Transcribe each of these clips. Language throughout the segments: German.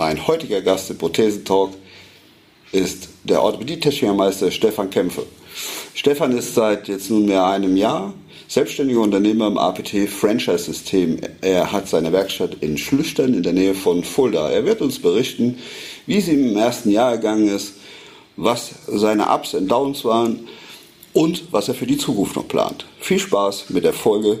Mein heutiger Gast im Prothesentalk ist der Orthopädie-Technikermeister Stefan Kämpfe. Stefan ist seit jetzt nunmehr einem Jahr selbstständiger Unternehmer im APT Franchise-System. Er hat seine Werkstatt in Schlüchtern in der Nähe von Fulda. Er wird uns berichten, wie es ihm im ersten Jahr ergangen ist, was seine Ups und Downs waren und was er für die Zukunft noch plant. Viel Spaß mit der Folge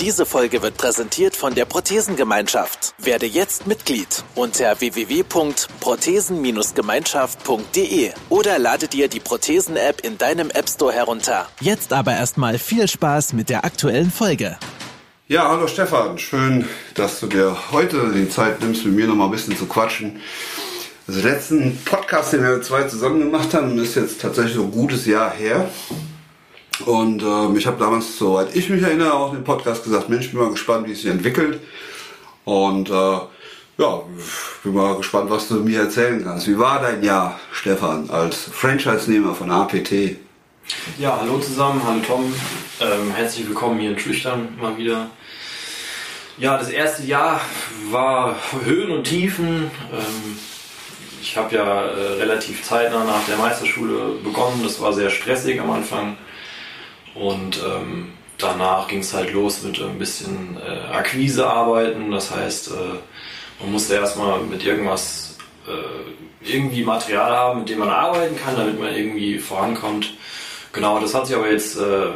Diese Folge wird präsentiert von der Prothesengemeinschaft. Werde jetzt Mitglied unter www.prothesen-gemeinschaft.de oder lade dir die Prothesen-App in deinem App Store herunter. Jetzt aber erstmal viel Spaß mit der aktuellen Folge. Ja, hallo Stefan, schön, dass du dir heute die Zeit nimmst, mit mir noch mal ein bisschen zu quatschen. Also letzten Podcast, den wir zwei zusammen gemacht haben, ist jetzt tatsächlich so ein gutes Jahr her. Und ähm, ich habe damals, soweit ich mich erinnere, auch dem Podcast gesagt, Mensch, bin mal gespannt, wie es sich entwickelt. Und äh, ja, bin mal gespannt, was du mir erzählen kannst. Wie war dein Jahr, Stefan, als Franchise-Nehmer von APT? Ja, hallo zusammen, hallo Tom. Ähm, herzlich willkommen hier in Schlüchtern mal wieder. Ja, das erste Jahr war Höhen und Tiefen. Ähm, ich habe ja äh, relativ zeitnah nach der Meisterschule begonnen. Das war sehr stressig am Anfang. Und ähm, danach ging es halt los mit ein bisschen äh, Akquise arbeiten. Das heißt, äh, man musste erstmal mit irgendwas äh, irgendwie Material haben, mit dem man arbeiten kann, damit man irgendwie vorankommt. Genau, das hat sich aber jetzt äh,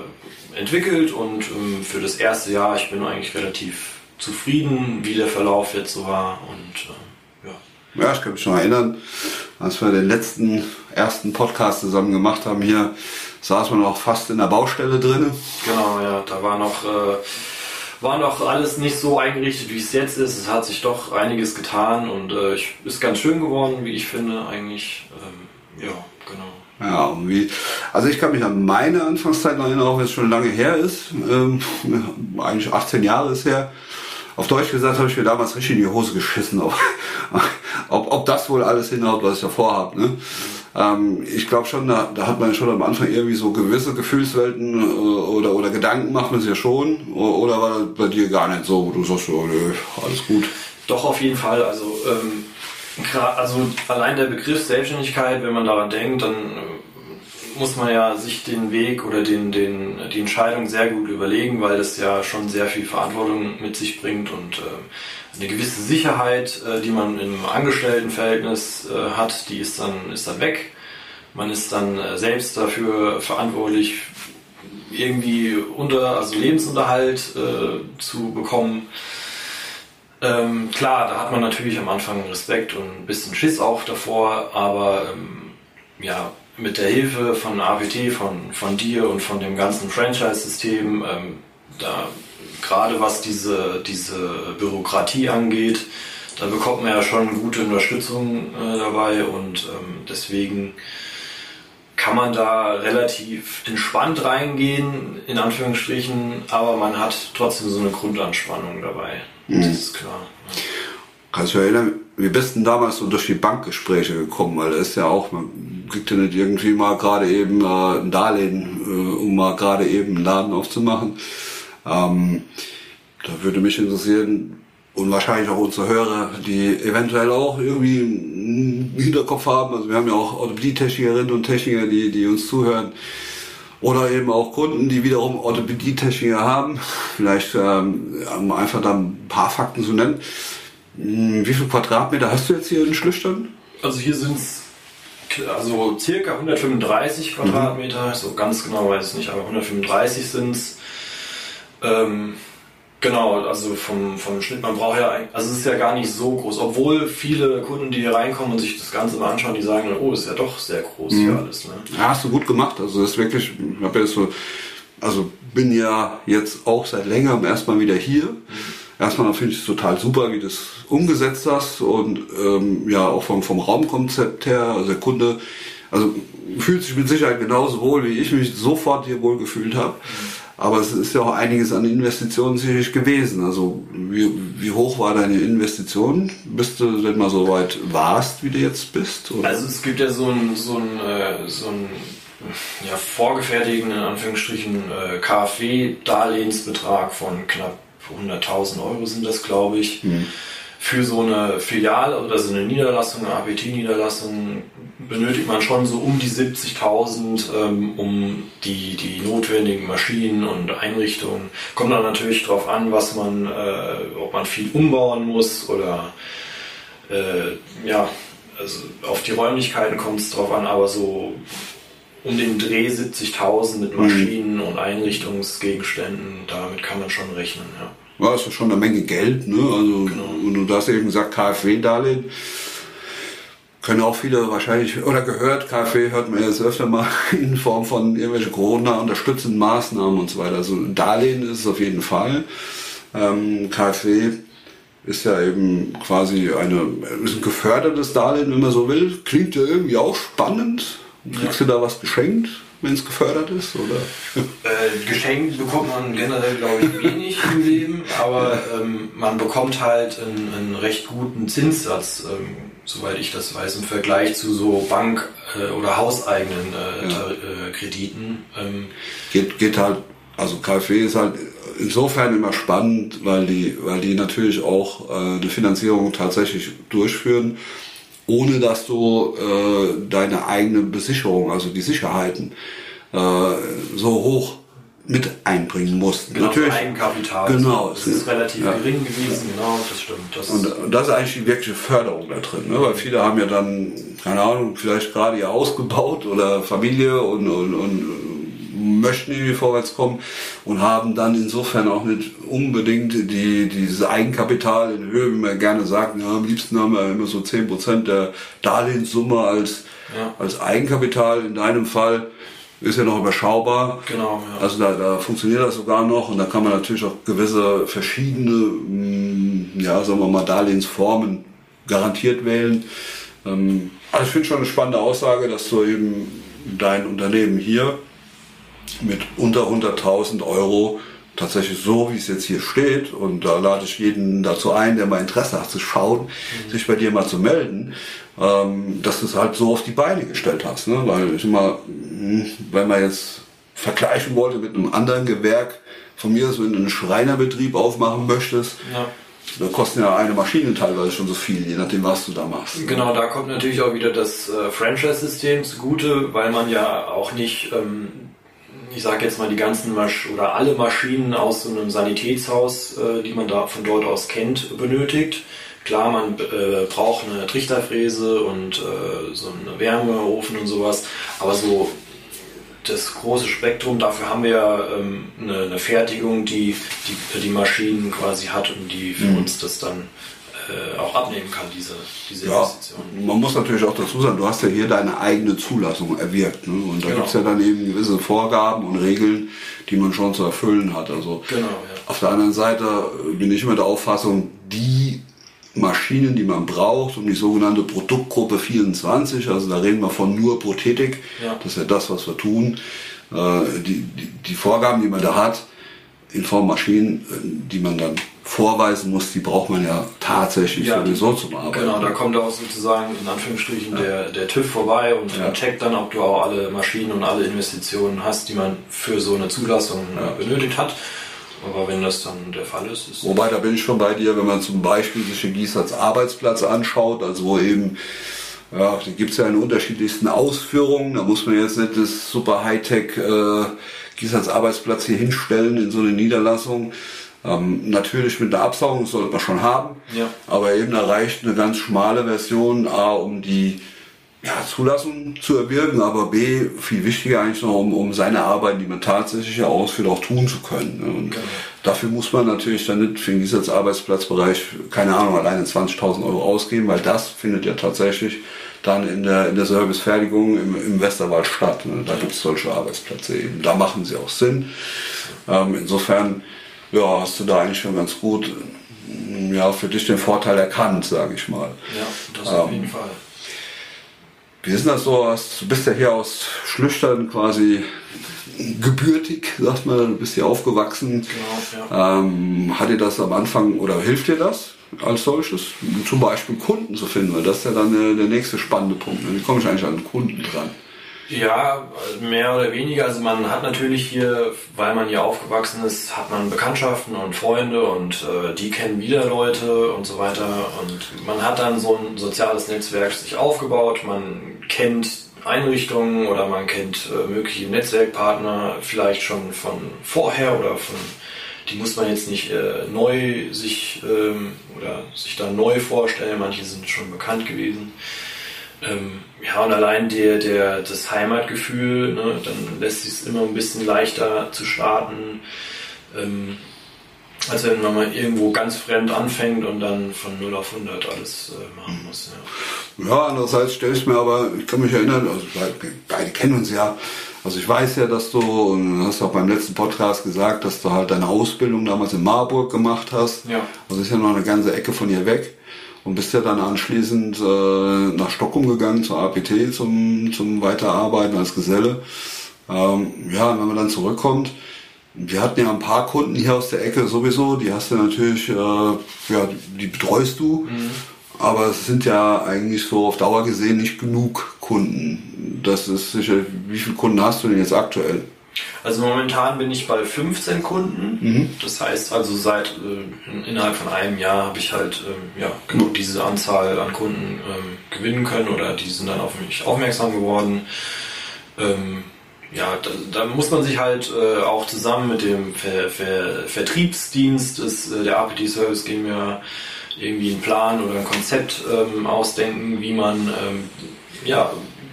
entwickelt und ähm, für das erste Jahr, ich bin eigentlich relativ zufrieden, wie der Verlauf jetzt so war und äh, ja. Ja, ich kann mich schon erinnern, als wir den letzten ersten Podcast zusammen gemacht haben hier, saß man noch fast in der Baustelle drin. Genau, ja, da war noch, äh, war noch alles nicht so eingerichtet, wie es jetzt ist. Es hat sich doch einiges getan und äh, ist ganz schön geworden, wie ich finde, eigentlich. Ähm, ja, genau. Ja, wie, also ich kann mich an meine Anfangszeit noch erinnern, auch wenn es schon lange her ist, ähm, eigentlich 18 Jahre ist her. Auf Deutsch gesagt habe ich mir damals richtig in die Hose geschissen, ob, ob, ob das wohl alles hinhaut, was ich davor habe. Ne? Ähm, ich glaube schon, da, da hat man schon am Anfang irgendwie so gewisse Gefühlswelten äh, oder, oder Gedanken macht man es ja schon. Oder war das bei dir gar nicht so, wo du sagst, oh, nö, alles gut? Doch, auf jeden Fall. Also, ähm, also allein der Begriff Selbstständigkeit, wenn man daran denkt, dann äh, muss man ja sich den Weg oder den, den, die Entscheidung sehr gut überlegen, weil das ja schon sehr viel Verantwortung mit sich bringt und äh, eine gewisse Sicherheit, äh, die man im Angestelltenverhältnis äh, hat, die ist dann, ist dann weg. Man ist dann äh, selbst dafür verantwortlich, irgendwie unter, also Lebensunterhalt äh, zu bekommen. Ähm, klar, da hat man natürlich am Anfang Respekt und ein bisschen Schiss auch davor, aber ähm, ja, mit der Hilfe von APT, von, von dir und von dem ganzen Franchise-System, ähm, da gerade was diese, diese Bürokratie angeht, da bekommt man ja schon gute Unterstützung äh, dabei und ähm, deswegen kann man da relativ entspannt reingehen, in Anführungsstrichen, aber man hat trotzdem so eine Grundanspannung dabei. Mhm. Das ist klar. Ja. Kannst du erinnern, wie bist denn damals so durch die Bankgespräche gekommen? Weil das ist ja auch, man kriegt ja nicht irgendwie mal gerade eben äh, ein Darlehen, äh, um mal gerade eben einen Laden aufzumachen. Ähm, da würde mich interessieren, und wahrscheinlich auch unsere Hörer, die eventuell auch irgendwie einen Hinterkopf haben. Also wir haben ja auch Orthopädie-Technikerinnen und Techniker, die, die uns zuhören. Oder eben auch Kunden, die wiederum Orthopädie-Techniker haben. Vielleicht ähm, um einfach da ein paar Fakten zu nennen. Hm, wie viel Quadratmeter hast du jetzt hier in Schlüchtern? Also hier sind es also circa 135 Quadratmeter, mhm. so ganz genau weiß ich nicht, aber 135 sind es. Ähm, genau, also vom, vom Schnitt, man braucht ja, also es ist ja gar nicht so groß, obwohl viele Kunden, die hier reinkommen und sich das Ganze mal anschauen, die sagen, oh, ist ja doch sehr groß mhm. hier alles. Ne? Ja, hast du gut gemacht, also das ist wirklich, ich habe ja so, also bin ja jetzt auch seit längerem erstmal wieder hier. Mhm. Erstmal finde ich es total super, wie du das umgesetzt hast und ähm, ja auch vom, vom Raumkonzept her, also der Kunde, also fühlt sich mit Sicherheit genauso wohl, wie ich mich sofort hier wohl gefühlt habe. Mhm Aber es ist ja auch einiges an Investitionen sicherlich gewesen. Also wie, wie hoch war deine Investition, bis du denn mal so weit warst, wie du jetzt bist? Oder? Also es gibt ja so ein, so ein, äh, so ein ja, vorgefertigten, in Anführungsstrichen, äh, KfW-Darlehensbetrag von knapp 100.000 Euro sind das, glaube ich. Hm für so eine Filiale oder so eine Niederlassung, eine APT-Niederlassung, benötigt man schon so um die 70.000, ähm, um die, die notwendigen Maschinen und Einrichtungen. Kommt dann natürlich darauf an, was man, äh, ob man viel umbauen muss oder äh, ja, also auf die Räumlichkeiten kommt es drauf an, aber so um den Dreh 70.000 mit mhm. Maschinen mhm. und Einrichtungsgegenständen, damit kann man schon rechnen, ja. Ja, ist schon eine Menge Geld, ne? Also, genau. und du hast eben gesagt, KfW-Darlehen. Können auch viele wahrscheinlich, oder gehört, KfW hört man jetzt öfter mal in Form von irgendwelchen Corona-unterstützenden Maßnahmen und so weiter. Also Darlehen ist es auf jeden Fall. Ähm, KfW ist ja eben quasi eine, ist ein gefördertes Darlehen, wenn man so will. Klingt ja irgendwie auch spannend. Kriegst ja. du da was geschenkt? Wenn es gefördert ist? Oder? Äh, geschenkt bekommt man generell, glaube ich, wenig im Leben, aber ähm, man bekommt halt einen, einen recht guten Zinssatz, ähm, soweit ich das weiß, im Vergleich zu so Bank- äh, oder hauseigenen äh, ja. Äh, Krediten. Ähm, geht, geht halt, also KfW ist halt insofern immer spannend, weil die, weil die natürlich auch äh, eine Finanzierung tatsächlich durchführen ohne dass du äh, deine eigene Besicherung, also die Sicherheiten, äh, so hoch mit einbringen musst. Genau, Natürlich, Eigenkapital. Genau. Das ist relativ ja. gering gewesen, genau, das stimmt. Das und das ist eigentlich die wirkliche Förderung da drin, ne? weil viele haben ja dann, keine Ahnung, vielleicht gerade ihr Haus gebaut oder Familie und, und, und möchten irgendwie vorwärts kommen und haben dann insofern auch nicht unbedingt die, dieses Eigenkapital in Höhe, wie man gerne sagt, ja, am liebsten haben wir immer so 10% der Darlehenssumme als, ja. als Eigenkapital. In deinem Fall ist ja noch überschaubar. Genau, ja. Also da, da funktioniert das sogar noch und da kann man natürlich auch gewisse verschiedene, mm, ja, sagen wir mal, Darlehensformen garantiert wählen. Ähm, also ich finde schon eine spannende Aussage, dass du eben dein Unternehmen hier mit unter 100.000 Euro tatsächlich so, wie es jetzt hier steht, und da lade ich jeden dazu ein, der mal Interesse hat zu schauen, mhm. sich bei dir mal zu melden, ähm, dass du es halt so auf die Beine gestellt hast. Ne? Weil ich immer, hm, wenn man jetzt vergleichen wollte mit einem anderen Gewerk, von mir, wenn du einen Schreinerbetrieb aufmachen möchtest, ja. Da kosten ja eine Maschine teilweise schon so viel, je nachdem, was du da machst. Genau, da kommt natürlich auch wieder das äh, Franchise-System zugute, weil man ja auch nicht ähm, ich sage jetzt mal die ganzen Masch oder alle Maschinen aus so einem Sanitätshaus, äh, die man da von dort aus kennt, benötigt. Klar, man äh, braucht eine Trichterfräse und äh, so einen Wärmeofen und sowas, aber so das große Spektrum, dafür haben wir ja ähm, eine, eine, Fertigung, die, die die Maschinen quasi hat und die für mhm. uns das dann äh, auch abnehmen kann, diese, diese ja, Investition. Man muss natürlich auch dazu sagen, du hast ja hier deine eigene Zulassung erwirkt. Ne? Und da genau. gibt es ja dann eben gewisse Vorgaben und Regeln, die man schon zu erfüllen hat. Also genau, ja. auf der anderen Seite bin ich immer der Auffassung, die Maschinen, die man braucht, um die sogenannte Produktgruppe 24, also da reden wir von nur Prothetik, ja. das ist ja das, was wir tun, äh, die, die, die Vorgaben, die man da hat, in Form Maschinen, äh, die man dann vorweisen muss, die braucht man ja tatsächlich ja, sowieso zum Arbeiten. Genau, da kommt auch sozusagen in Anführungsstrichen ja. der, der TÜV vorbei und ja. checkt dann, ob du auch alle Maschinen und alle Investitionen hast, die man für so eine Zulassung ja. benötigt hat. Aber wenn das dann der Fall ist, ist Wobei, da bin ich schon bei dir, wenn man zum Beispiel sich den Gieß als Arbeitsplatz anschaut, also wo eben ja, die gibt es ja in unterschiedlichsten Ausführungen. Da muss man jetzt nicht das super Hightech äh, Gieß als Arbeitsplatz hier hinstellen in so eine Niederlassung, ähm, natürlich mit der Absaugung sollte man schon haben, ja. aber eben da reicht eine ganz schmale Version, A, um die ja, Zulassung zu erwirken, aber B, viel wichtiger eigentlich noch, um, um seine Arbeit, die man tatsächlich ausführt, auch tun zu können. Ne? Und genau. dafür muss man natürlich dann nicht für diesen Arbeitsplatzbereich, keine Ahnung, alleine 20.000 Euro ausgeben, weil das findet ja tatsächlich dann in der, in der Servicefertigung im, im Westerwald statt. Ne? Da gibt es solche Arbeitsplätze eben. Da machen sie auch Sinn. Ähm, insofern ja, hast du da eigentlich schon ganz gut mm, ja, für dich den Vorteil erkannt, sage ich mal. Ja, das auf ähm, jeden Fall. Wie ist das so? Du bist ja hier aus Schlüchtern quasi gebürtig, sagt man, du bist hier aufgewachsen. Genau, ja. ähm, hat dir das am Anfang oder hilft dir das als solches? Zum Beispiel Kunden zu finden, weil das ist ja dann der, der nächste spannende Punkt. Ne? Wie komme ich eigentlich an Kunden dran? Ja, mehr oder weniger. Also man hat natürlich hier, weil man hier aufgewachsen ist, hat man Bekanntschaften und Freunde und äh, die kennen wieder Leute und so weiter. Und man hat dann so ein soziales Netzwerk sich aufgebaut. Man kennt Einrichtungen oder man kennt äh, mögliche Netzwerkpartner vielleicht schon von vorher oder von die muss man jetzt nicht äh, neu sich ähm, oder sich da neu vorstellen. Manche sind schon bekannt gewesen. Ähm, ja, und allein der, der, das Heimatgefühl, ne, dann lässt sich es immer ein bisschen leichter zu starten, ähm, als wenn man mal irgendwo ganz fremd anfängt und dann von 0 auf 100 alles äh, machen muss. Ja, ja andererseits stelle ich mir aber, ich kann mich erinnern, also beide kennen uns ja, also ich weiß ja, dass du, und hast auch beim letzten Podcast gesagt, dass du halt deine Ausbildung damals in Marburg gemacht hast. Ja. Also ist ja noch eine ganze Ecke von hier weg und bist ja dann anschließend äh, nach Stockholm gegangen zur APT zum, zum Weiterarbeiten als Geselle. Ähm, ja, wenn man dann zurückkommt, wir hatten ja ein paar Kunden hier aus der Ecke sowieso, die hast du natürlich, äh, ja, die betreust du, mhm. aber es sind ja eigentlich so auf Dauer gesehen nicht genug Kunden. Das ist sicher, wie viele Kunden hast du denn jetzt aktuell? Also momentan bin ich bei 15 Kunden. Mhm. Das heißt also seit äh, innerhalb von einem Jahr habe ich halt ähm, ja, genau diese Anzahl an Kunden ähm, gewinnen können oder die sind dann auf mich aufmerksam geworden. Ähm, ja, da, da, muss man sich halt äh, auch zusammen mit dem Ver Ver Vertriebsdienst des, äh, der APT Service wir irgendwie einen Plan oder ein Konzept ähm, ausdenken, wie man ähm, ja,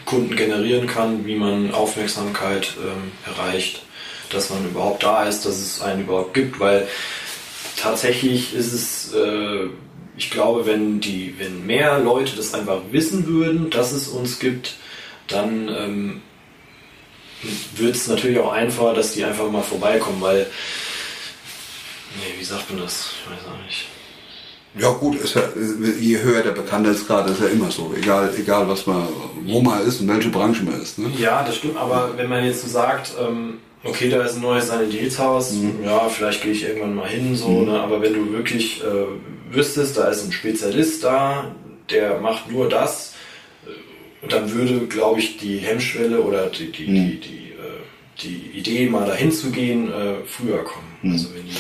Kunden generieren kann, wie man Aufmerksamkeit ähm, erreicht, dass man überhaupt da ist, dass es einen überhaupt gibt, weil tatsächlich ist es, äh, ich glaube, wenn die, wenn mehr Leute das einfach wissen würden, dass es uns gibt, dann ähm, wird es natürlich auch einfacher, dass die einfach mal vorbeikommen, weil, nee, wie sagt man das? Ich weiß auch nicht. Ja gut, ist ja, je höher der Bekanntheitsgrad ist ja immer so, egal, egal was man, wo man ist und welche Branche man ist. Ne? Ja, das stimmt, aber wenn man jetzt so sagt, ähm, okay, da ist ein neues Sanitätshaus, mhm. ja, vielleicht gehe ich irgendwann mal hin, so, mhm. ne? aber wenn du wirklich äh, wüsstest, da ist ein Spezialist da, der macht nur das, äh, dann würde, glaube ich, die Hemmschwelle oder die, die, mhm. die, die, äh, die, Idee, mal dahin zu gehen, äh, früher kommen. Mhm. Also wenn die,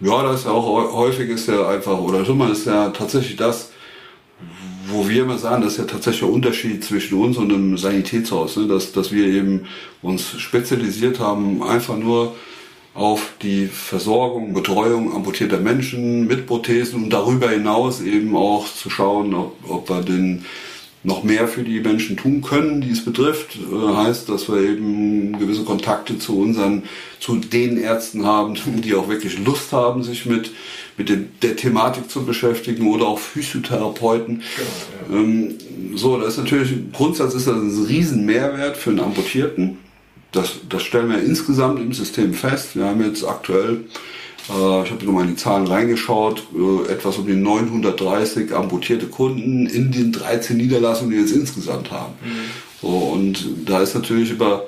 ja, das ist ja auch häufig ist ja einfach, oder mal ist ja tatsächlich das, wo wir immer sagen, das ist ja tatsächlich der Unterschied zwischen uns und einem Sanitätshaus, ne? dass, dass wir eben uns spezialisiert haben, einfach nur auf die Versorgung, Betreuung amputierter Menschen mit Prothesen und darüber hinaus eben auch zu schauen, ob, ob wir den noch mehr für die Menschen tun können, die es betrifft. Äh, heißt, dass wir eben gewisse Kontakte zu unseren, zu den Ärzten haben, die auch wirklich Lust haben, sich mit, mit der Thematik zu beschäftigen oder auch Physiotherapeuten. Genau, ja. ähm, so, das ist natürlich, im Grundsatz ist das ein riesen Mehrwert für einen Amputierten. Das, das stellen wir insgesamt im System fest. Wir haben jetzt aktuell äh, ich habe nochmal in die Zahlen reingeschaut, äh, etwas um die 930 amputierte Kunden in den 13 Niederlassungen, die wir jetzt insgesamt haben. Mhm. So, und da ist natürlich über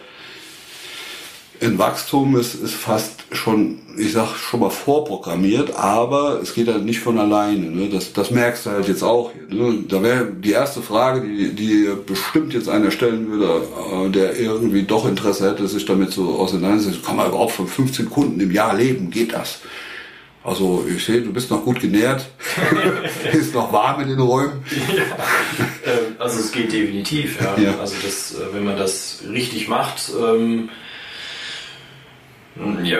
ein Wachstum ist, ist fast schon, ich sag schon mal vorprogrammiert, aber es geht halt nicht von alleine. Ne? Das, das merkst du halt jetzt auch hier. Ne? Da wäre die erste Frage, die, die bestimmt jetzt einer stellen würde, äh, der irgendwie doch Interesse hätte, sich damit so auseinanderzusetzen. Kann man überhaupt von 15 Kunden im Jahr leben? Geht das? Also ich sehe, du bist noch gut genährt, ist noch warm in den Räumen. Ja. Ähm, also es geht definitiv. Ja. ja. Also das, äh, wenn man das richtig macht, ähm, ja,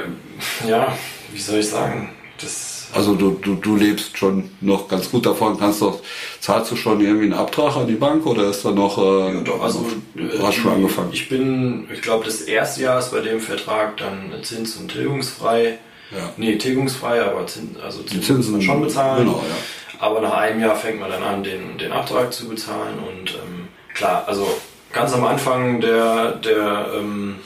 ja, wie soll ich sagen? Das also du, du, du lebst schon noch ganz gut davon, kannst doch, zahlst du schon irgendwie einen Abtrag an die Bank oder ist da noch, äh, ja, doch, also, du hast schon angefangen? Ich bin, ich glaube das erste Jahr ist bei dem Vertrag dann zins- und tilgungsfrei. Ja. Nee, tilgungsfrei, aber Zins, also Zins die Zinsen muss man schon bezahlen. Genau, ja. Aber nach einem Jahr fängt man dann an, den, den Abtrag zu bezahlen und ähm, klar, also ganz am Anfang der, der ähm,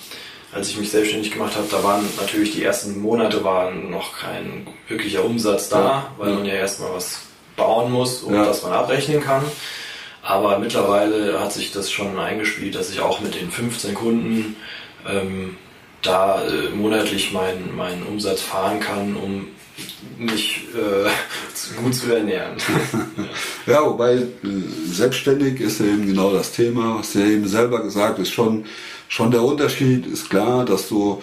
als ich mich selbstständig gemacht habe, da waren natürlich die ersten Monate waren noch kein wirklicher Umsatz da, ja. weil man ja erstmal was bauen muss, um ja. das man abrechnen kann. Aber mittlerweile hat sich das schon eingespielt, dass ich auch mit den 15 Kunden ähm, da äh, monatlich meinen mein Umsatz fahren kann, um mich äh, gut zu ernähren. ja, wobei äh, selbstständig ist ja eben genau das Thema, was du ja eben selber gesagt hast, schon, schon der Unterschied ist klar, dass du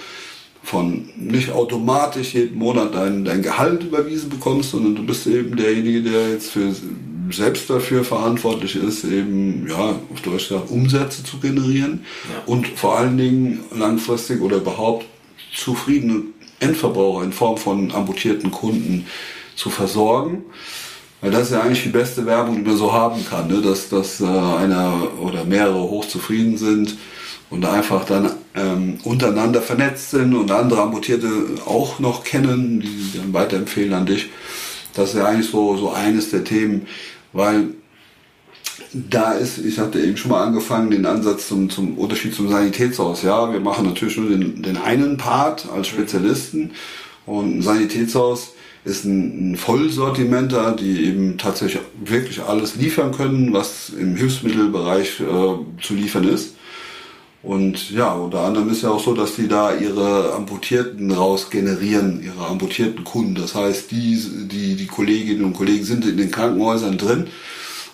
von nicht automatisch jeden Monat dein, dein Gehalt überwiesen bekommst, sondern du bist eben derjenige, der jetzt für selbst dafür verantwortlich ist, eben, ja, auf Deutsch gesagt, Umsätze zu generieren ja. und vor allen Dingen langfristig oder überhaupt zufriedene Endverbraucher in Form von amputierten Kunden zu versorgen. Weil das ist ja eigentlich die beste Werbung, die man so haben kann, ne? dass, dass äh, einer oder mehrere hochzufrieden sind und einfach dann ähm, untereinander vernetzt sind und andere Amputierte auch noch kennen, die dann weiterempfehlen an dich. Das ist ja eigentlich so, so eines der Themen, weil da ist, ich hatte eben schon mal angefangen, den Ansatz zum, zum Unterschied zum Sanitätshaus. Ja, wir machen natürlich nur den, den einen Part als Spezialisten und ein Sanitätshaus ist ein, ein Vollsortimenter, die eben tatsächlich wirklich alles liefern können, was im Hilfsmittelbereich äh, zu liefern ist. Und ja, unter anderem ist ja auch so, dass die da ihre Amputierten raus generieren, ihre amputierten Kunden. Das heißt, die, die, die Kolleginnen und Kollegen sind in den Krankenhäusern drin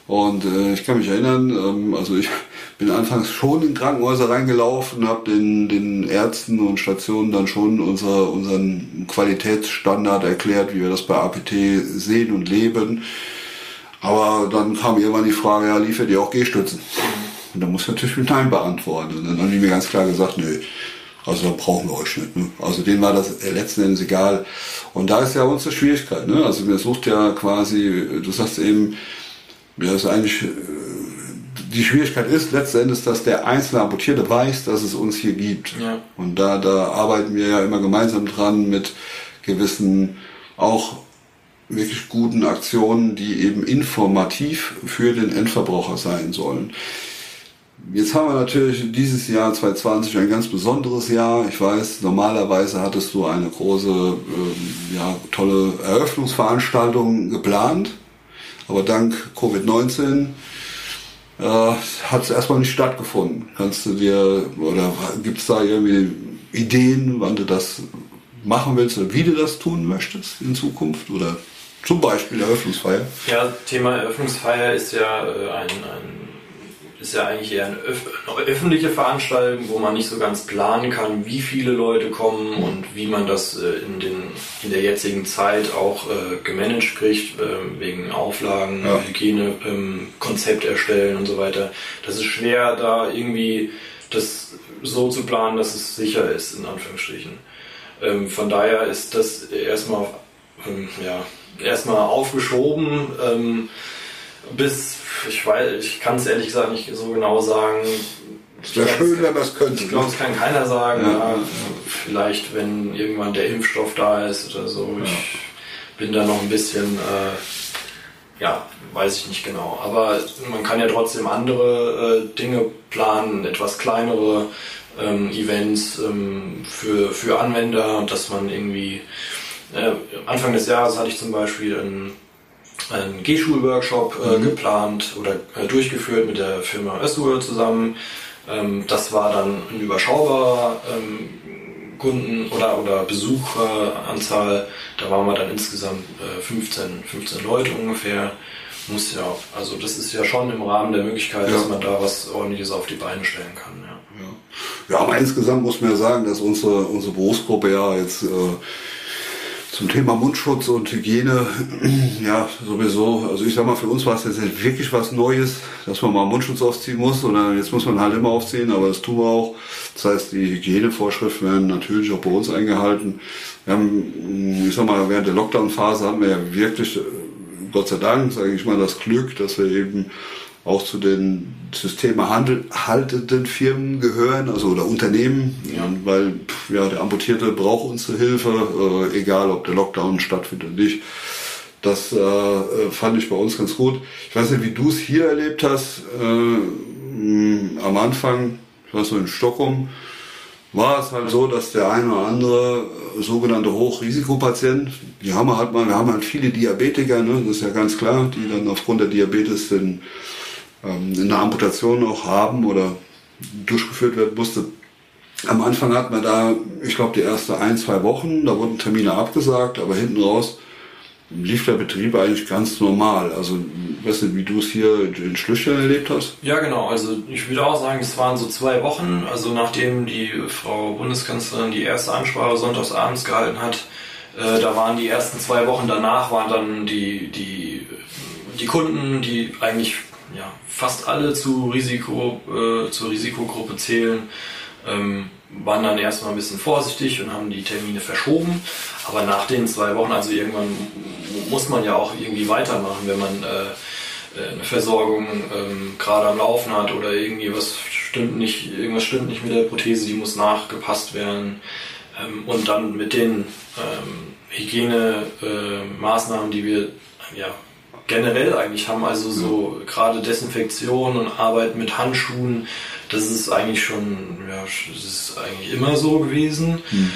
und äh, ich kann mich erinnern, ähm, also ich bin anfangs schon in Krankenhäuser reingelaufen, habe den, den Ärzten und Stationen dann schon unser, unseren Qualitätsstandard erklärt, wie wir das bei APT sehen und leben. Aber dann kam irgendwann die Frage, ja, liefert ihr auch G-Stützen? Und da muss ich natürlich mit Nein beantworten. Und dann haben die mir ganz klar gesagt, nö, also da brauchen wir euch nicht. Ne? Also denen war das letzten Endes egal. Und da ist ja unsere Schwierigkeit. Ne? Also wir sucht ja quasi, du sagst eben, ja, ist eigentlich, äh, die Schwierigkeit ist letzten Endes, dass der einzelne Amputierte weiß, dass es uns hier gibt. Ja. Und da, da arbeiten wir ja immer gemeinsam dran mit gewissen auch wirklich guten Aktionen, die eben informativ für den Endverbraucher sein sollen. Jetzt haben wir natürlich dieses Jahr 2020 ein ganz besonderes Jahr. Ich weiß, normalerweise hattest du eine große, äh, ja, tolle Eröffnungsveranstaltung geplant. Aber dank Covid-19 äh, hat es erstmal nicht stattgefunden. Kannst du dir, oder gibt es da irgendwie Ideen, wann du das machen willst oder wie du das tun möchtest in Zukunft? Oder zum Beispiel Eröffnungsfeier? Ja, Thema Eröffnungsfeier ist ja äh, ein, ein ist ja eigentlich eher eine, öf eine, öffentliche Veranstaltung, wo man nicht so ganz planen kann, wie viele Leute kommen und wie man das äh, in, den, in der jetzigen Zeit auch äh, gemanagt kriegt, äh, wegen Auflagen, ja. Hygiene, ähm, Konzept erstellen und so weiter. Das ist schwer, da irgendwie das so zu planen, dass es sicher ist, in Anführungsstrichen. Ähm, von daher ist das erstmal ähm, ja, erstmal aufgeschoben ähm, bis ich weiß, ich kann es ehrlich gesagt nicht so genau sagen. Es wäre schön, wenn man es könnte. Ich glaube, es kann keiner sagen. Ja. Ja, vielleicht, wenn irgendwann der Impfstoff da ist oder so. Ja. Ich bin da noch ein bisschen, äh, ja, weiß ich nicht genau. Aber man kann ja trotzdem andere äh, Dinge planen, etwas kleinere ähm, Events ähm, für, für Anwender, dass man irgendwie äh, Anfang des Jahres hatte ich zum Beispiel ein einen G-Schul-Workshop äh, mhm. geplant oder äh, durchgeführt mit der Firma Östur zusammen. Ähm, das war dann ein überschaubarer ähm, Kunden- oder, oder Besucheranzahl. Da waren wir dann insgesamt äh, 15, 15 Leute ungefähr. Muss ja, also das ist ja schon im Rahmen der Möglichkeit, ja. dass man da was ordentliches auf die Beine stellen kann. Ja, ja. ja aber insgesamt muss man ja sagen, dass unsere, unsere Berufsgruppe ja jetzt äh, zum Thema Mundschutz und Hygiene, ja, sowieso. Also ich sag mal, für uns war es jetzt wirklich was Neues, dass man mal Mundschutz aufziehen muss. Oder jetzt muss man halt immer aufziehen, aber das tun wir auch. Das heißt, die Hygienevorschriften werden natürlich auch bei uns eingehalten. Wir haben, ich sag mal, während der Lockdown-Phase haben wir ja wirklich, Gott sei Dank, sage ich mal, das Glück, dass wir eben auch zu den systemerhaltenden Firmen gehören, also oder Unternehmen, ja. weil ja, der Amputierte braucht unsere Hilfe, äh, egal ob der Lockdown stattfindet oder nicht. Das äh, fand ich bei uns ganz gut. Ich weiß nicht, wie du es hier erlebt hast. Äh, am Anfang, ich war so in Stockholm, war es halt so, dass der eine oder andere sogenannte Hochrisikopatient, die haben wir halt mal, wir haben halt viele Diabetiker, ne, das ist ja ganz klar, die dann aufgrund der Diabetes den eine Amputation auch haben oder durchgeführt werden musste. Am Anfang hat man da, ich glaube, die ersten ein, zwei Wochen, da wurden Termine abgesagt, aber hinten raus lief der Betrieb eigentlich ganz normal. Also, weißt du, wie du es hier in Schlüchtern erlebt hast? Ja, genau. Also, ich würde auch sagen, es waren so zwei Wochen. Also, nachdem die Frau Bundeskanzlerin die erste Ansprache sonntags abends gehalten hat, äh, da waren die ersten zwei Wochen danach, waren dann die, die, die Kunden, die eigentlich ja, fast alle zu Risiko, äh, zur Risikogruppe zählen, ähm, waren dann erstmal ein bisschen vorsichtig und haben die Termine verschoben. Aber nach den zwei Wochen, also irgendwann muss man ja auch irgendwie weitermachen, wenn man äh, äh, eine Versorgung ähm, gerade am Laufen hat oder irgendwie was stimmt nicht, irgendwas stimmt nicht mit der Prothese, die muss nachgepasst werden. Ähm, und dann mit den ähm, Hygienemaßnahmen, äh, die wir ja, generell eigentlich haben, also so gerade Desinfektion und Arbeit mit Handschuhen, das ist eigentlich schon, ja, das ist eigentlich immer so gewesen. Mhm.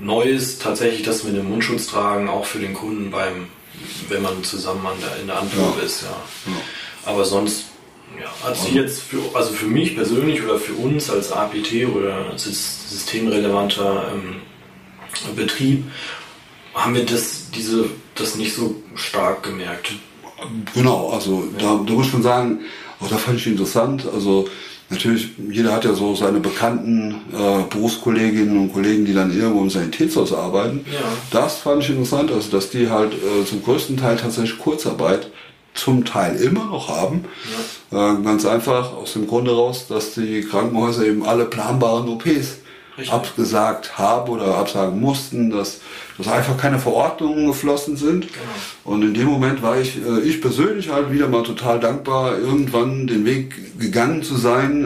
Neu ist tatsächlich das mit dem Mundschutz tragen, auch für den Kunden beim, wenn man zusammen der, in der Anprobe ja. ist, ja. ja. Aber sonst ja, hat sich jetzt für, also für mich persönlich oder für uns als APT oder als systemrelevanter ähm, Betrieb haben wir das, diese, das nicht so stark gemerkt. Genau, also da, da muss man sagen, auch da fand ich interessant, also natürlich, jeder hat ja so seine bekannten äh, Berufskolleginnen und Kollegen, die dann irgendwo im Sanitätshaus arbeiten. Ja. Das fand ich interessant, also dass die halt äh, zum größten Teil tatsächlich Kurzarbeit zum Teil immer noch haben. Ja. Äh, ganz einfach aus dem Grunde raus, dass die Krankenhäuser eben alle planbaren OPs Richtig. abgesagt haben oder absagen mussten, dass, dass einfach keine Verordnungen geflossen sind. Genau. Und in dem Moment war ich, äh, ich persönlich halt wieder mal total dankbar, irgendwann den Weg gegangen zu sein,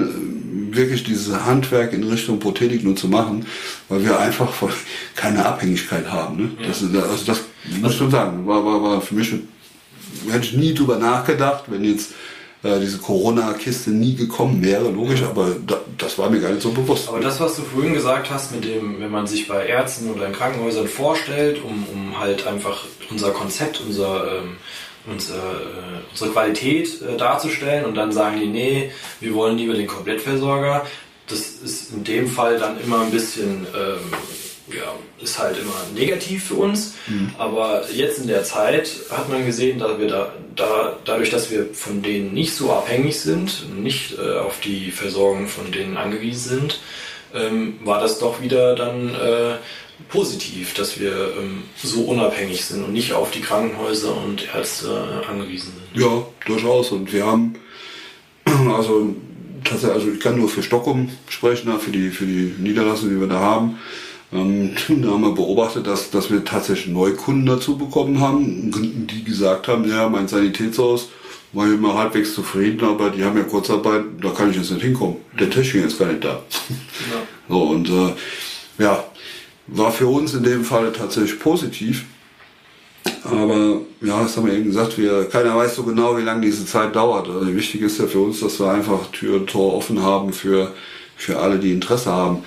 äh, wirklich dieses Handwerk in Richtung Prothetik nur zu machen, weil wir einfach keine Abhängigkeit haben. Ne? Ja. Das, also das muss ich schon sagen, war, war, war für mich, hätte ich nie drüber nachgedacht, wenn jetzt äh, diese Corona-Kiste nie gekommen wäre, logisch, aber da, das war mir gar nicht so bewusst. Aber das, was du vorhin gesagt hast, mit dem, wenn man sich bei Ärzten oder in Krankenhäusern vorstellt, um, um halt einfach unser Konzept, unser, ähm, unsere, äh, unsere Qualität äh, darzustellen und dann sagen die, nee, wir wollen lieber den Komplettversorger. Das ist in dem Fall dann immer ein bisschen ähm, ja, ist halt immer negativ für uns. Mhm. Aber jetzt in der Zeit hat man gesehen, dass wir da, da, dadurch, dass wir von denen nicht so abhängig sind, nicht äh, auf die Versorgung von denen angewiesen sind, ähm, war das doch wieder dann äh, positiv, dass wir ähm, so unabhängig sind und nicht auf die Krankenhäuser und Ärzte äh, angewiesen sind. Ja, durchaus. Und wir haben also tatsächlich, also ich kann nur für Stockholm sprechen, für die, für die Niederlassung, die wir da haben. Ähm, da haben wir beobachtet, dass, dass wir tatsächlich Neukunden dazu bekommen haben, die gesagt haben, ja, mein Sanitätshaus war immer halbwegs zufrieden, aber die haben ja Kurzarbeit, da kann ich jetzt nicht hinkommen. Der Techniker ist gar nicht da. Ja. So, und äh, ja, war für uns in dem Fall tatsächlich positiv. Aber ja, das haben wir eben gesagt, wir, keiner weiß so genau, wie lange diese Zeit dauert. Also wichtig ist ja für uns, dass wir einfach Tür und Tor offen haben für, für alle, die Interesse haben.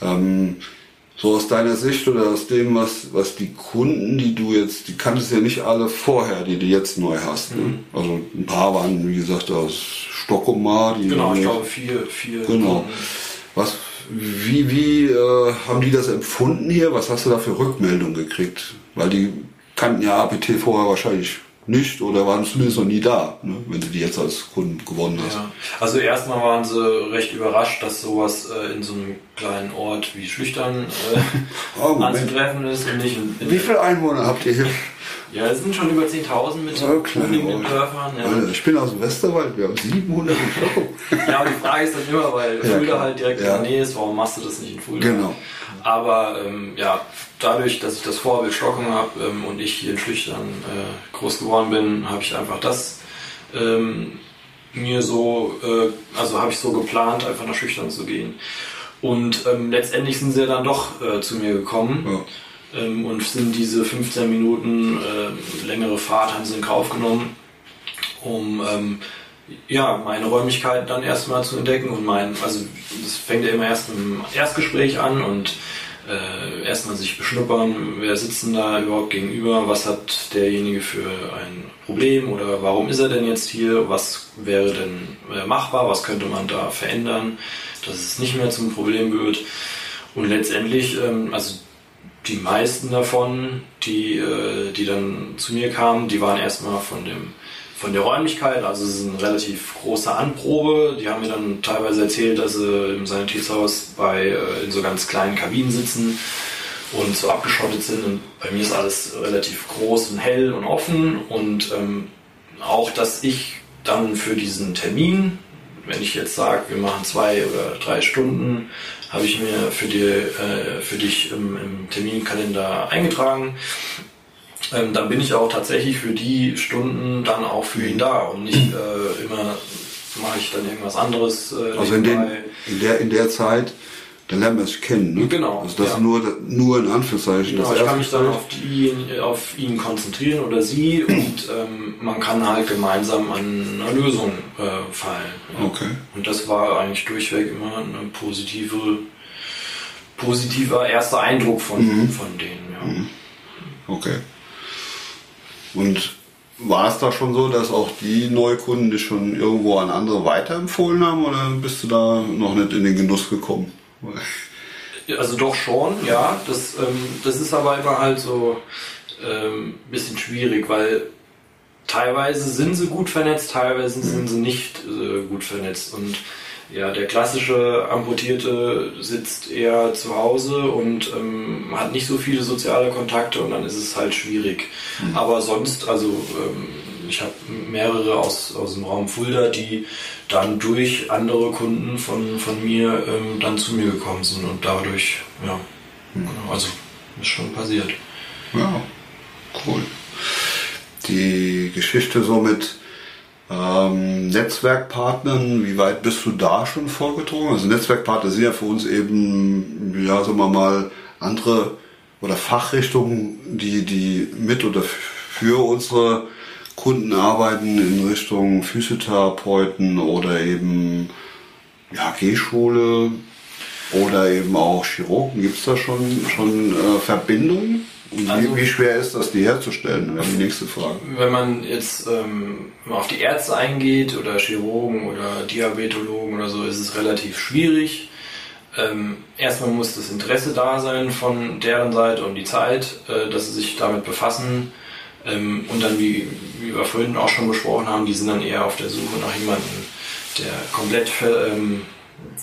Ähm, so aus deiner Sicht oder aus dem, was, was die Kunden, die du jetzt, die kanntest ja nicht alle vorher, die du jetzt neu hast. Ne? Mhm. Also ein paar waren, wie gesagt, aus Stockholm mal. genau, ich glaube vier, vier. Genau. Was, wie, wie äh, haben die das empfunden hier? Was hast du da für Rückmeldungen gekriegt? Weil die kannten ja APT vorher wahrscheinlich nicht oder waren zumindest noch nie da, ne, wenn du die jetzt als Kunden gewonnen hast. Ja. Also erstmal waren sie recht überrascht, dass sowas äh, in so einem kleinen Ort wie Schlüchtern äh, oh, anzutreffen ist und nicht in, in Wie viele Einwohner habt ihr hier? Ja, es sind schon über 10.000 mit oh, umliegenden Dörfern. Ja. Ich bin aus dem Westerwald, wir haben 700 in Stockholm. ja, aber die Frage ist dann immer, weil ja, Fulda halt direkt ja. in der Nähe ist, warum machst du das nicht in Fulda? Genau. Aber ähm, ja, dadurch, dass ich das Vorbild Stockholm habe ähm, und ich hier in Schlüchtern äh, groß geworden bin, habe ich einfach das ähm, mir so, äh, also habe ich so geplant, einfach nach Schüchtern zu gehen. Und ähm, letztendlich sind sie dann doch äh, zu mir gekommen ja. Ähm, und sind diese 15 Minuten äh, längere Fahrt haben sie in Kauf genommen, um ähm, ja, meine Räumlichkeiten dann erstmal zu entdecken und mein, also das fängt ja immer erst im Erstgespräch an und äh, erstmal sich beschnuppern, wer sitzt denn da überhaupt gegenüber, was hat derjenige für ein Problem oder warum ist er denn jetzt hier, was wäre denn äh, machbar, was könnte man da verändern, dass es nicht mehr zum Problem wird. Und letztendlich, ähm, also die meisten davon, die, äh, die dann zu mir kamen, die waren erstmal von dem von der Räumlichkeit, also es ist eine relativ große Anprobe. Die haben mir dann teilweise erzählt, dass sie im Sanitätshaus bei, äh, in so ganz kleinen Kabinen sitzen und so abgeschottet sind. Und bei mir ist alles relativ groß und hell und offen. Und ähm, auch, dass ich dann für diesen Termin, wenn ich jetzt sage, wir machen zwei oder drei Stunden, habe ich mir für, die, äh, für dich im, im Terminkalender eingetragen ähm, dann bin ich auch tatsächlich für die Stunden dann auch für ihn da und nicht äh, immer mache ich dann irgendwas anderes. Äh, also in, den, in, der, in der Zeit, dann lernen wir sich kennen. Ne? Genau. Also das ja. nur, nur in Anführungszeichen. Genau, ich kann mich dann auf, die, auf ihn konzentrieren oder sie und ähm, man kann halt gemeinsam an einer Lösung äh, fallen. Ja. Okay. Und das war eigentlich durchweg immer eine positive, positiver erster Eindruck von, mhm. von denen. Ja. Mhm. Okay. Und war es da schon so, dass auch die Neukunden dich schon irgendwo an andere weiterempfohlen haben oder bist du da noch nicht in den Genuss gekommen? Also doch schon, ja. Das, ähm, das ist aber immer halt so ein ähm, bisschen schwierig, weil teilweise sind sie gut vernetzt, teilweise sind sie nicht äh, gut vernetzt. Und ja, der klassische Amputierte sitzt eher zu Hause und ähm, hat nicht so viele soziale Kontakte und dann ist es halt schwierig. Mhm. Aber sonst, also ähm, ich habe mehrere aus, aus dem Raum Fulda, die dann durch andere Kunden von, von mir ähm, dann zu mir gekommen sind und dadurch, ja, mhm. genau, also ist schon passiert. Ja, cool. Die Geschichte so mit ähm, Netzwerkpartnern, wie weit bist du da schon vorgedrungen? Also Netzwerkpartner sind ja für uns eben, ja, sagen wir mal, andere oder Fachrichtungen, die, die mit oder für unsere Kunden arbeiten in Richtung Physiotherapeuten oder eben ja, G-Schule oder eben auch Chirurgen. Gibt es da schon, schon äh, Verbindungen? Und also, wie, wie, schwer ist das, die herzustellen? Wäre die nächste Frage. Wenn man jetzt ähm, auf die Ärzte eingeht oder Chirurgen oder Diabetologen oder so, ist es relativ schwierig. Ähm, erstmal muss das Interesse da sein von deren Seite und die Zeit, äh, dass sie sich damit befassen. Ähm, und dann, wie, wie wir vorhin auch schon besprochen haben, die sind dann eher auf der Suche nach jemandem, der komplett ähm,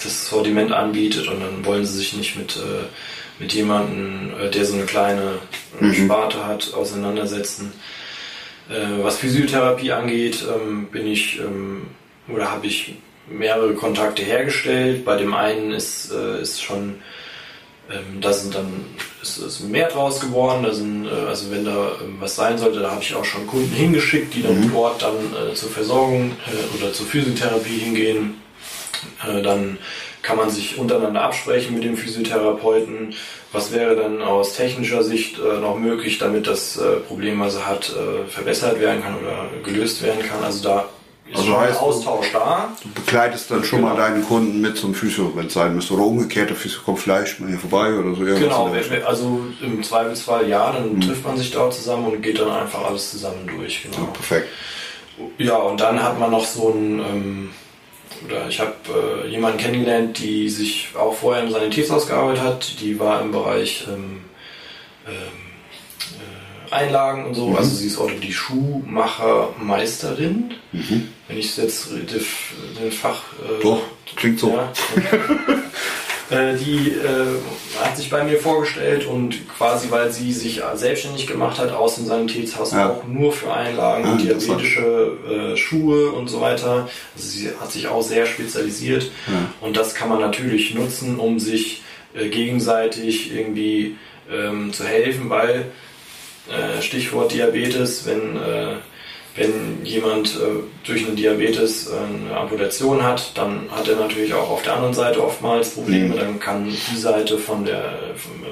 das Sortiment anbietet und dann wollen sie sich nicht mit äh, mit jemandem, äh, der so eine kleine äh, mhm. Sparte hat, auseinandersetzen. Äh, was Physiotherapie angeht, ähm, bin ich ähm, oder habe ich mehrere Kontakte hergestellt. Bei dem einen ist, ist schon, ähm, da sind dann ist, ist mehr draus geworden. Da sind, also wenn da was sein sollte, da habe ich auch schon Kunden hingeschickt, die dann mhm. dort dann zur Versorgung oder zur Physiotherapie hingehen. dann kann man sich untereinander absprechen mit dem Physiotherapeuten. Was wäre dann aus technischer Sicht äh, noch möglich, damit das äh, Problem, was er hat, äh, verbessert werden kann oder gelöst werden kann? Also da ist also schon heißt, Austausch da. Du begleitest dann schon genau. mal deinen Kunden mit zum Physio, wenn es sein müsste. Oder umgekehrt, der Physio kommt vielleicht mal hier vorbei oder so. Genau, also im Zweifelsfall ja, dann mhm. trifft man sich dort zusammen und geht dann einfach alles zusammen durch. Genau. Ja, perfekt. Ja, und dann hat man noch so ein... Ähm, oder ich habe äh, jemanden kennengelernt, die sich auch vorher im Sanitätshaus gearbeitet hat. Die war im Bereich ähm, ähm, äh, Einlagen und so. Mhm. Also sie ist die Schuhmachermeisterin. Mhm. Wenn ich es jetzt den Fach. Äh, Doch, klingt so. Ja, Äh, die äh, hat sich bei mir vorgestellt und quasi, weil sie sich selbstständig gemacht hat aus dem Sanitätshaus ja. auch nur für Einlagen, ja, diabetische äh, Schuhe und so weiter. Also sie hat sich auch sehr spezialisiert ja. und das kann man natürlich nutzen, um sich äh, gegenseitig irgendwie ähm, zu helfen, weil Stichwort Diabetes, wenn wenn jemand äh, durch einen Diabetes äh, eine Amputation hat, dann hat er natürlich auch auf der anderen Seite oftmals Probleme. Mhm. Dann kann die Seite von der,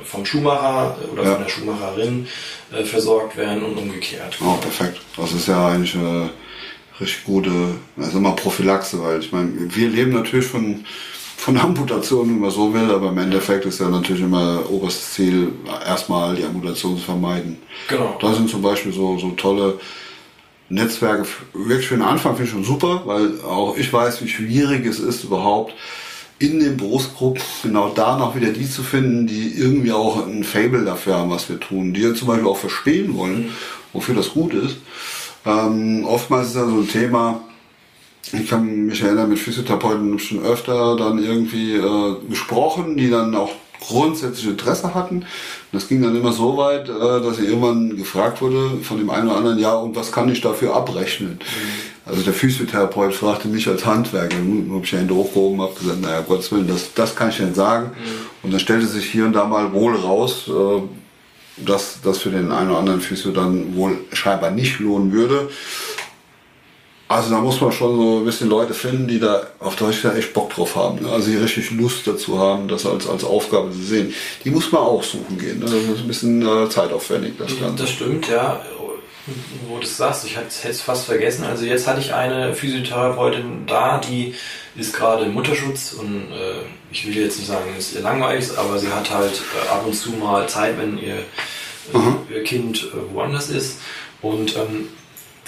vom Schuhmacher oder ja. von der Schuhmacherin äh, versorgt werden und umgekehrt. Oh, perfekt. Das ist ja eigentlich eine richtig gute, also immer Prophylaxe, weil ich meine, wir leben natürlich von, von Amputation, wenn man so will, aber im Endeffekt ist ja natürlich immer oberstes Ziel, erstmal die Amputation zu vermeiden. Genau. Da sind zum Beispiel so, so tolle Netzwerke, wirklich für den Anfang finde ich schon super, weil auch ich weiß, wie schwierig es ist, überhaupt in den Berufsgruppen genau da noch wieder die zu finden, die irgendwie auch ein Fable dafür haben, was wir tun, die ja zum Beispiel auch verstehen wollen, wofür das gut ist. Ähm, oftmals ist ja so ein Thema, ich kann mich erinnern, mit Physiotherapeuten schon öfter dann irgendwie äh, gesprochen, die dann auch grundsätzlich Interesse hatten. Das ging dann immer so weit, äh, dass ich irgendwann gefragt wurde von dem einen oder anderen, ja, und was kann ich dafür abrechnen? Also der Physiotherapeut fragte mich als Handwerker, habe ich Hände hochgehoben, habe gesagt, naja, Gottes Willen, das, das kann ich nicht sagen. Und dann stellte sich hier und da mal wohl raus, äh, dass das für den einen oder anderen Physio dann wohl scheinbar nicht lohnen würde. Also da muss man schon so ein bisschen Leute finden, die da auf Deutsch echt Bock drauf haben. Ne? Also die richtig Lust dazu haben, das als, als Aufgabe zu sehen. Die muss man auch suchen gehen. Ne? Das ist ein bisschen äh, zeitaufwendig, das Ganze. Das stimmt, ja. Wo du es sagst, ich hätte es fast vergessen. Also jetzt hatte ich eine Physiotherapeutin da, die ist gerade im Mutterschutz und äh, ich will jetzt nicht sagen, ist ihr langweilig, aber sie hat halt äh, ab und zu mal Zeit, wenn ihr, ihr Kind äh, woanders ist. Und ähm,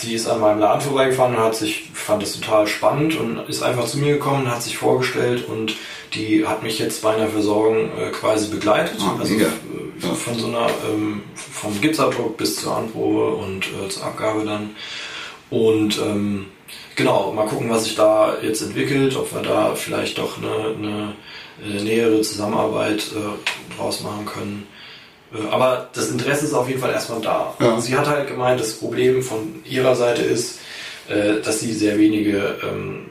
die ist an meinem Laden vorbeigefahren und hat sich, fand das total spannend und ist einfach zu mir gekommen, hat sich vorgestellt und die hat mich jetzt bei einer Versorgung äh, quasi begleitet. Ah, also Ja. von so einer, ähm, vom Gipsabdruck bis zur Anprobe und äh, zur Abgabe dann. Und ähm, genau, mal gucken, was sich da jetzt entwickelt, ob wir da vielleicht doch eine, eine, äh, nähere Zusammenarbeit äh, draus machen können. Äh, Aber das Interesse ist auf jeden Fall erstmal da. Ja. Sie hat halt gemeint, das Problem von ihrer Seite ist, äh, dass sie sehr wenige ähm,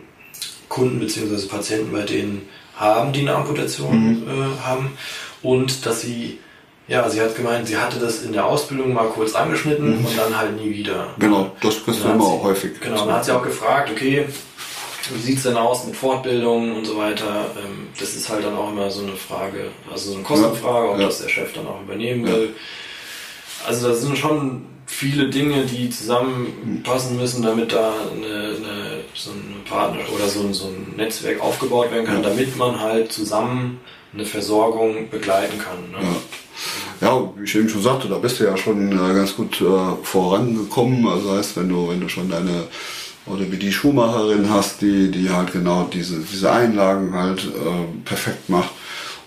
Kunden bzw. Patienten bei denen haben, die eine Amputation äh, haben und dass sie, ja, sie hat gemeint, sie hatte das in der Ausbildung mal kurz angeschnitten und dann halt nie wieder. Genau, das hat immer häufig. Genau, dann hat sie auch gefragt, okay, wie sieht's denn aus mit Fortbildung und so weiter. Ähm, Das ist halt dann auch immer so eine Frage, also so eine Kostenfrage, ob Ja. das der Chef dann auch übernehmen Ja. will. Also da sind schon viele Dinge, die zusammenpassen müssen, damit da eine, eine, so eine Partner oder so ein, so ein Netzwerk aufgebaut werden kann, Ja. damit man halt zusammen eine Versorgung begleiten kann. Ne? Ja. ja, wie ich eben schon sagte, da bist du ja schon äh, ganz gut äh, vorangekommen. Also heißt, wenn du, wenn du schon deine Orthopädie-Schuhmacherin hast, die, die halt genau diese, diese Einlagen halt äh, perfekt macht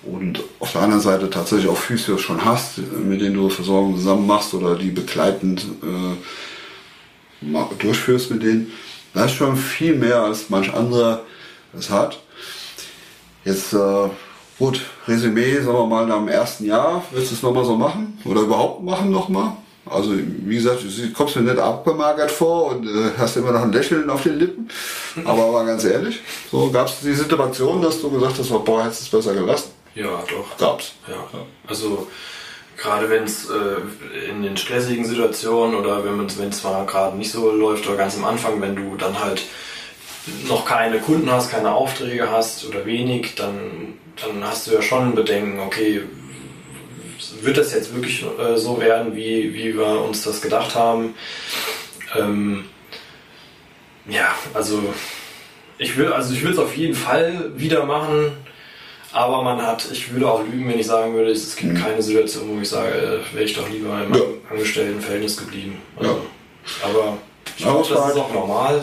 und auf der anderen Seite tatsächlich auch Physios schon hast, mit denen du Versorgung zusammen machst oder die begleitend äh, durchführst mit denen, das ist schon viel mehr als manch anderer es hat. Jetzt, äh, gut, Resümee, sagen wir mal, nach dem ersten Jahr, willst du es nochmal so machen? Oder überhaupt machen nochmal? Also, wie gesagt, du kommst mir nicht abgemagert vor und äh, hast immer noch ein Lächeln auf den Lippen. Aber mal ganz ehrlich, so gab es die Situation, dass du gesagt hast, boah, hättest du es besser gelassen? Ja, doch. Gab's. Ja, also gerade wenn es äh, in den stressigen Situationen oder wenn es mal gerade nicht so läuft oder ganz am Anfang, wenn du dann halt noch keine Kunden hast, keine Aufträge hast oder wenig, dann, dann hast du ja schon Bedenken, okay, wird das jetzt wirklich äh, so werden, wie, wie wir uns das gedacht haben? Ähm, ja, also ich will, also ich will es auf jeden Fall wieder machen. Aber man hat, ich würde auch lügen, wenn ich sagen würde, es gibt keine Situation, wo ich sage, äh, wäre ich doch lieber im Ja. Angestelltenverhältnis geblieben. Also, Ja. Aber ich glaube, das ist auch normal.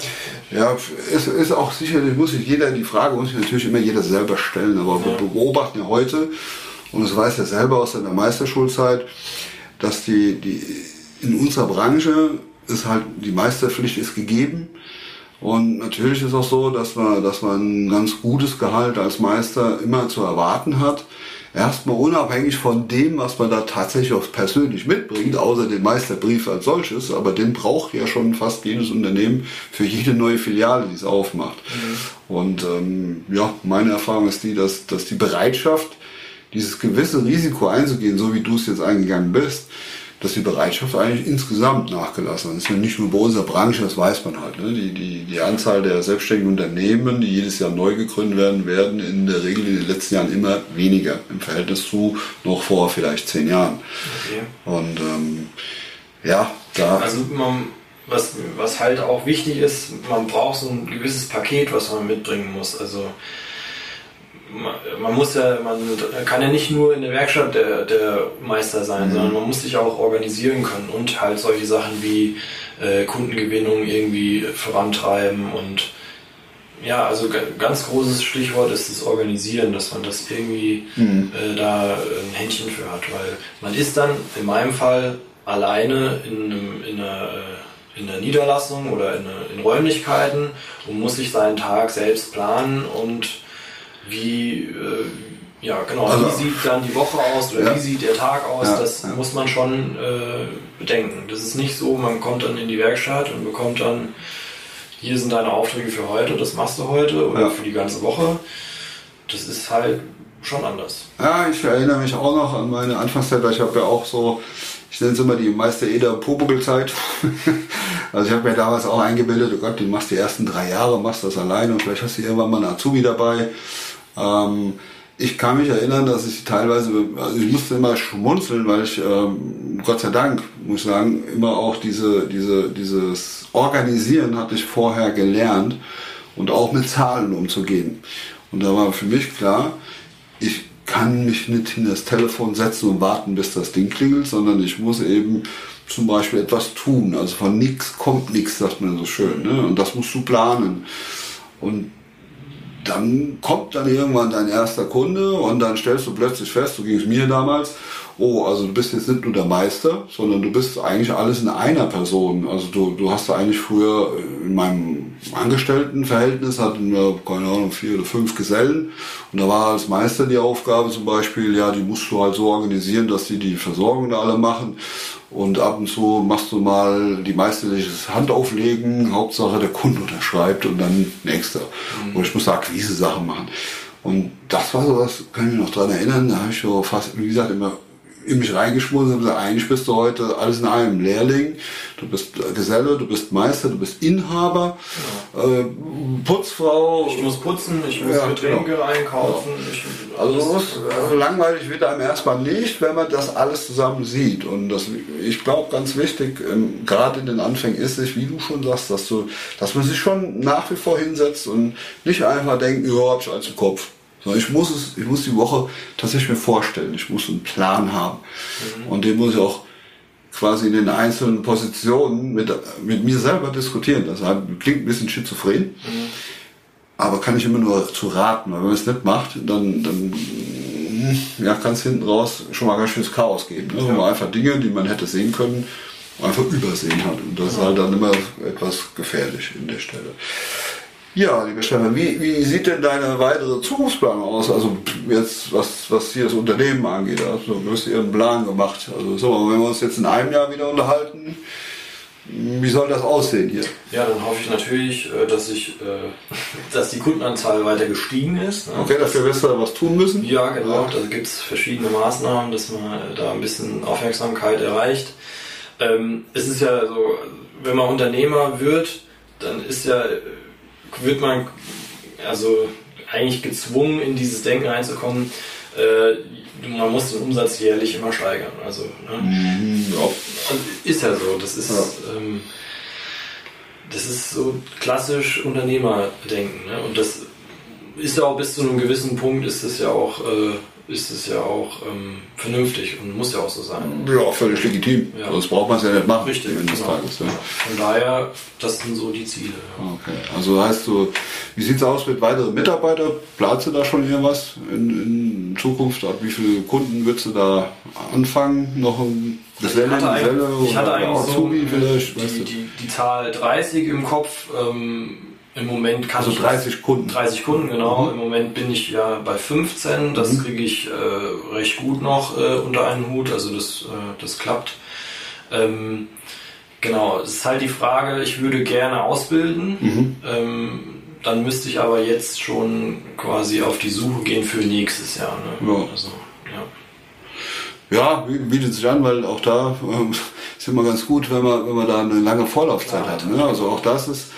Ja, es ist auch sicherlich, muss sich jeder, die Frage muss sich natürlich immer jeder selber stellen, aber wir beobachten ja heute, und das weiß er selber aus seiner Meisterschulzeit, dass die, die, in unserer Branche ist halt, die Meisterpflicht ist gegeben. Und natürlich ist auch so, dass man, dass man ein ganz gutes Gehalt als Meister immer zu erwarten hat. Erstmal unabhängig von dem, was man da tatsächlich auch persönlich mitbringt, außer den Meisterbrief als solches, aber den braucht ja schon fast jedes Unternehmen für jede neue Filiale, die es aufmacht. Und ähm, ja, meine Erfahrung ist die, dass, dass die Bereitschaft, dieses gewisse Risiko einzugehen, so wie du es jetzt eingegangen bist, dass die Bereitschaft eigentlich insgesamt nachgelassen hat. Das ist ja nicht nur bei unserer Branche, das weiß man halt. Ne? Die, die, die Anzahl der selbstständigen Unternehmen, die jedes Jahr neu gegründet werden, werden in der Regel in den letzten Jahren immer weniger im Verhältnis zu noch vor vielleicht zehn Jahren. Okay. Und ähm, ja, da Also man, was, was halt auch wichtig ist, man braucht so ein gewisses Paket, was man mitbringen muss. Also man muss ja, man kann ja nicht nur in der Werkstatt der, der Meister sein, mhm. sondern man muss sich auch organisieren können und halt solche Sachen wie äh, Kundengewinnung irgendwie vorantreiben und ja, also ganz großes Stichwort ist das Organisieren, dass man das irgendwie mhm. äh, da ein Händchen für hat, weil man ist dann in meinem Fall alleine in, einem, in einer äh, in der Niederlassung oder in, in, Räumlichkeiten und muss sich seinen Tag selbst planen und wie, äh, ja genau, also, wie sieht dann die Woche aus oder ja. wie sieht der Tag aus, ja, das ja. muss man schon äh, bedenken. Das ist nicht so, man kommt dann in die Werkstatt und bekommt dann, hier sind deine Aufträge für heute, das machst du heute oder für die ganze Woche. Das ist halt schon anders. Ja, ich erinnere mich auch noch an meine Anfangszeit, weil ich habe ja auch so ich nenne es immer die Meister Eder Pumuckl-Zeit. also ich habe mir damals auch eingebildet, oh Gott, du machst die ersten drei Jahre, machst das alleine und vielleicht hast du irgendwann mal einen Azubi dabei. Ähm, ich kann mich erinnern, dass ich teilweise, also ich musste immer schmunzeln, weil ich, ähm, Gott sei Dank, muss ich sagen, immer auch diese, diese, dieses Organisieren hatte ich vorher gelernt und auch mit Zahlen umzugehen. Und da war für mich klar, ich kann mich nicht hin das Telefon setzen und warten, bis das Ding klingelt, sondern ich muss eben zum Beispiel etwas tun. Also von nichts kommt nichts, sagt man so schön. Ne? Und das musst du planen. Und dann kommt dann irgendwann dein erster Kunde und dann stellst du plötzlich fest, so ging es mir damals, oh, also du bist jetzt nicht nur der Meister, sondern du bist eigentlich alles in einer Person. Also du, du hast da eigentlich früher in meinem Angestelltenverhältnis hatten wir, keine Ahnung, vier oder fünf Gesellen und da war als Meister die Aufgabe zum Beispiel, ja, die musst du halt so organisieren, dass die die Versorgung da alle machen und ab und zu machst du mal die meisterliches Handauflegen, Hauptsache der Kunde unterschreibt und dann nächster. Mhm. Und ich muss da Akquise-Sachen machen. Und das war so was, kann ich mich noch dran erinnern, da habe ich so fast, wie gesagt, immer in mich reingeschmust und gesagt, eigentlich bist du heute alles in einem Lehrling. Du bist Geselle, du bist Meister, du bist Inhaber, ja. äh, Putzfrau. Ich muss putzen, ich muss ja, Getränke genau. einkaufen. Ich, also, also langweilig wird einem erstmal nicht, wenn man das alles zusammen sieht. Und das, ich glaube, ganz wichtig, ähm, gerade in den Anfängen ist es, wie du schon sagst, dass, du, dass man sich schon nach wie vor hinsetzt und nicht einfach denkt, ja, hab ich alles im Kopf. So, ich muss es, ich muss die Woche tatsächlich mir vorstellen. Ich muss einen Plan haben. Mhm. Und den muss ich auch quasi in den einzelnen Positionen mit, mit mir selber diskutieren. Das klingt ein bisschen schizophren. Mhm. Aber kann ich immer nur zu raten, weil wenn man es nicht macht, dann, dann ja, kann es hinten raus schon mal ganz schönes Chaos geben. Ne? Ja. Man einfach Dinge, die man hätte sehen können, einfach übersehen hat. Und das ja. ist halt dann immer etwas gefährlich in der Stelle. Ja, liebe Stefan, wie, wie sieht denn deine weitere Zukunftsplanung aus? Also jetzt, was, was hier das Unternehmen angeht. Also du hast ihren Plan gemacht. Also so, wenn wir uns jetzt in einem Jahr wieder unterhalten, wie soll das aussehen hier? Ja, dann hoffe ich natürlich, äh, dass ich, äh, dass die Kundenanzahl weiter gestiegen ist. Ne? Okay, dafür wirst du da was tun müssen? Ja, genau. Da gibt es verschiedene Maßnahmen, dass man da ein bisschen Aufmerksamkeit erreicht. Ähm, es ist ja so, wenn man Unternehmer wird, dann ist ja wird man also eigentlich gezwungen, in dieses Denken reinzukommen, äh, man muss den Umsatz jährlich immer steigern. Also, ne? mhm, ist ja so. Das ist, ja. ähm, das ist so klassisch Unternehmerdenken. Ne? Und das ist ja auch bis zu einem gewissen Punkt ist es ja auch äh, ist es ja auch ähm, vernünftig und muss ja auch so sein. Ja, völlig legitim. Ja. Das braucht man es ja nicht machen. Richtig. Genau. Tages, ja. Von daher, das sind so die Ziele. Ja. Okay. Also heißt du, wie sieht es aus mit weiteren Mitarbeitern? Planst du da schon irgendwas in, in Zukunft? Ab wie viele Kunden würdest du da anfangen? Noch ein Geselle, ich hatte, ich hatte eigentlich so die, die, die, Zahl 30 im Kopf. Ähm, im Moment kann also ich 30 Kunden. 30 Kunden, genau. Mhm. Im Moment bin ich ja bei 15. Das mhm. kriege ich äh, recht gut noch äh, unter einen Hut. Also das, äh, das klappt. Ähm, genau, es ist halt die Frage, ich würde gerne ausbilden. Mhm. Ähm, dann müsste ich aber jetzt schon quasi auf die Suche gehen für nächstes Jahr. Ne? Ja. Also, ja. ja, bietet sich an, weil auch da äh, ist immer ganz gut, wenn man, wenn man da eine lange Vorlaufzeit ja, hat. Ne? Also auch das ist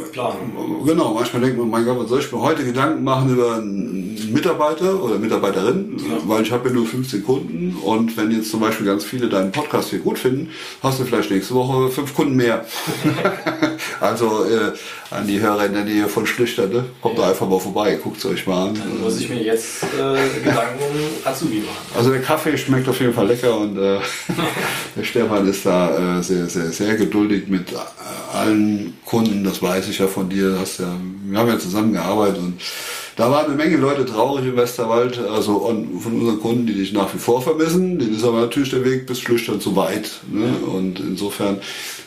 Planung. Genau, manchmal denkt man, mein Gott, was soll ich mir heute Gedanken machen über einen Mitarbeiter oder Mitarbeiterin, ja. weil ich habe ja nur 15 Kunden und wenn jetzt zum Beispiel ganz viele deinen Podcast hier gut finden, hast du vielleicht nächste Woche fünf Kunden mehr. also äh, an die Hörer in der Nähe von Schlichter, ne? kommt ja. da einfach mal vorbei, guckt es euch mal an. Dann muss ich mir jetzt äh, Gedanken um Azubi machen. Also der Kaffee schmeckt auf jeden Fall lecker und äh, der Stefan ist da äh, sehr, sehr, sehr geduldig mit äh, allen Kunden, das weiß ich ja von dir, hast ja, wir haben ja zusammengearbeitet und da waren eine Menge Leute traurig im Westerwald, also von unseren Kunden, die dich nach wie vor vermissen. Denen ist aber natürlich der Weg bis Schlüchtern zu weit. Ne? Und insofern,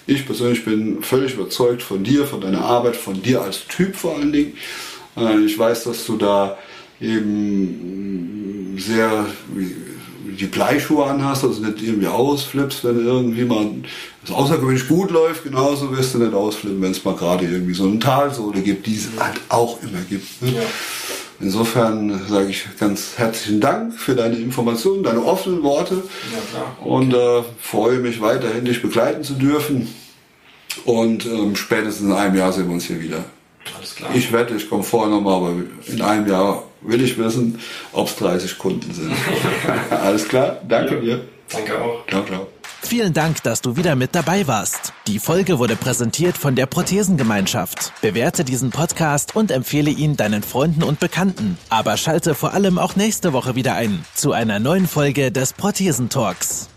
ich persönlich bin völlig überzeugt von dir, von deiner Arbeit, von dir als Typ vor allen Dingen. Äh, ich weiß, dass du da eben sehr die Bleischuhe anhast, also nicht irgendwie ausflippst, wenn irgendwie mal es außergewöhnlich gut läuft, genauso wirst du nicht ausflippen, wenn es mal gerade irgendwie so eine Talsohle gibt, die es halt auch immer gibt. Ne? Ja. Insofern sage ich ganz herzlichen Dank für deine Informationen, deine offenen Worte ja, okay. und äh, freue mich weiterhin, dich begleiten zu dürfen. Und ähm, spätestens in einem Jahr sehen wir uns hier wieder. Alles klar. Ich wette, ich komme vorher nochmal, aber in einem Jahr will ich wissen, ob es 30 Kunden sind. Alles klar, danke ja. dir. Danke auch. Ciao, ciao. Vielen Dank, dass du wieder mit dabei warst. Die Folge wurde präsentiert von der Prothesengemeinschaft. Bewerte diesen Podcast und empfehle ihn deinen Freunden und Bekannten. Aber schalte vor allem auch nächste Woche wieder ein zu einer neuen Folge des Prothesentalks.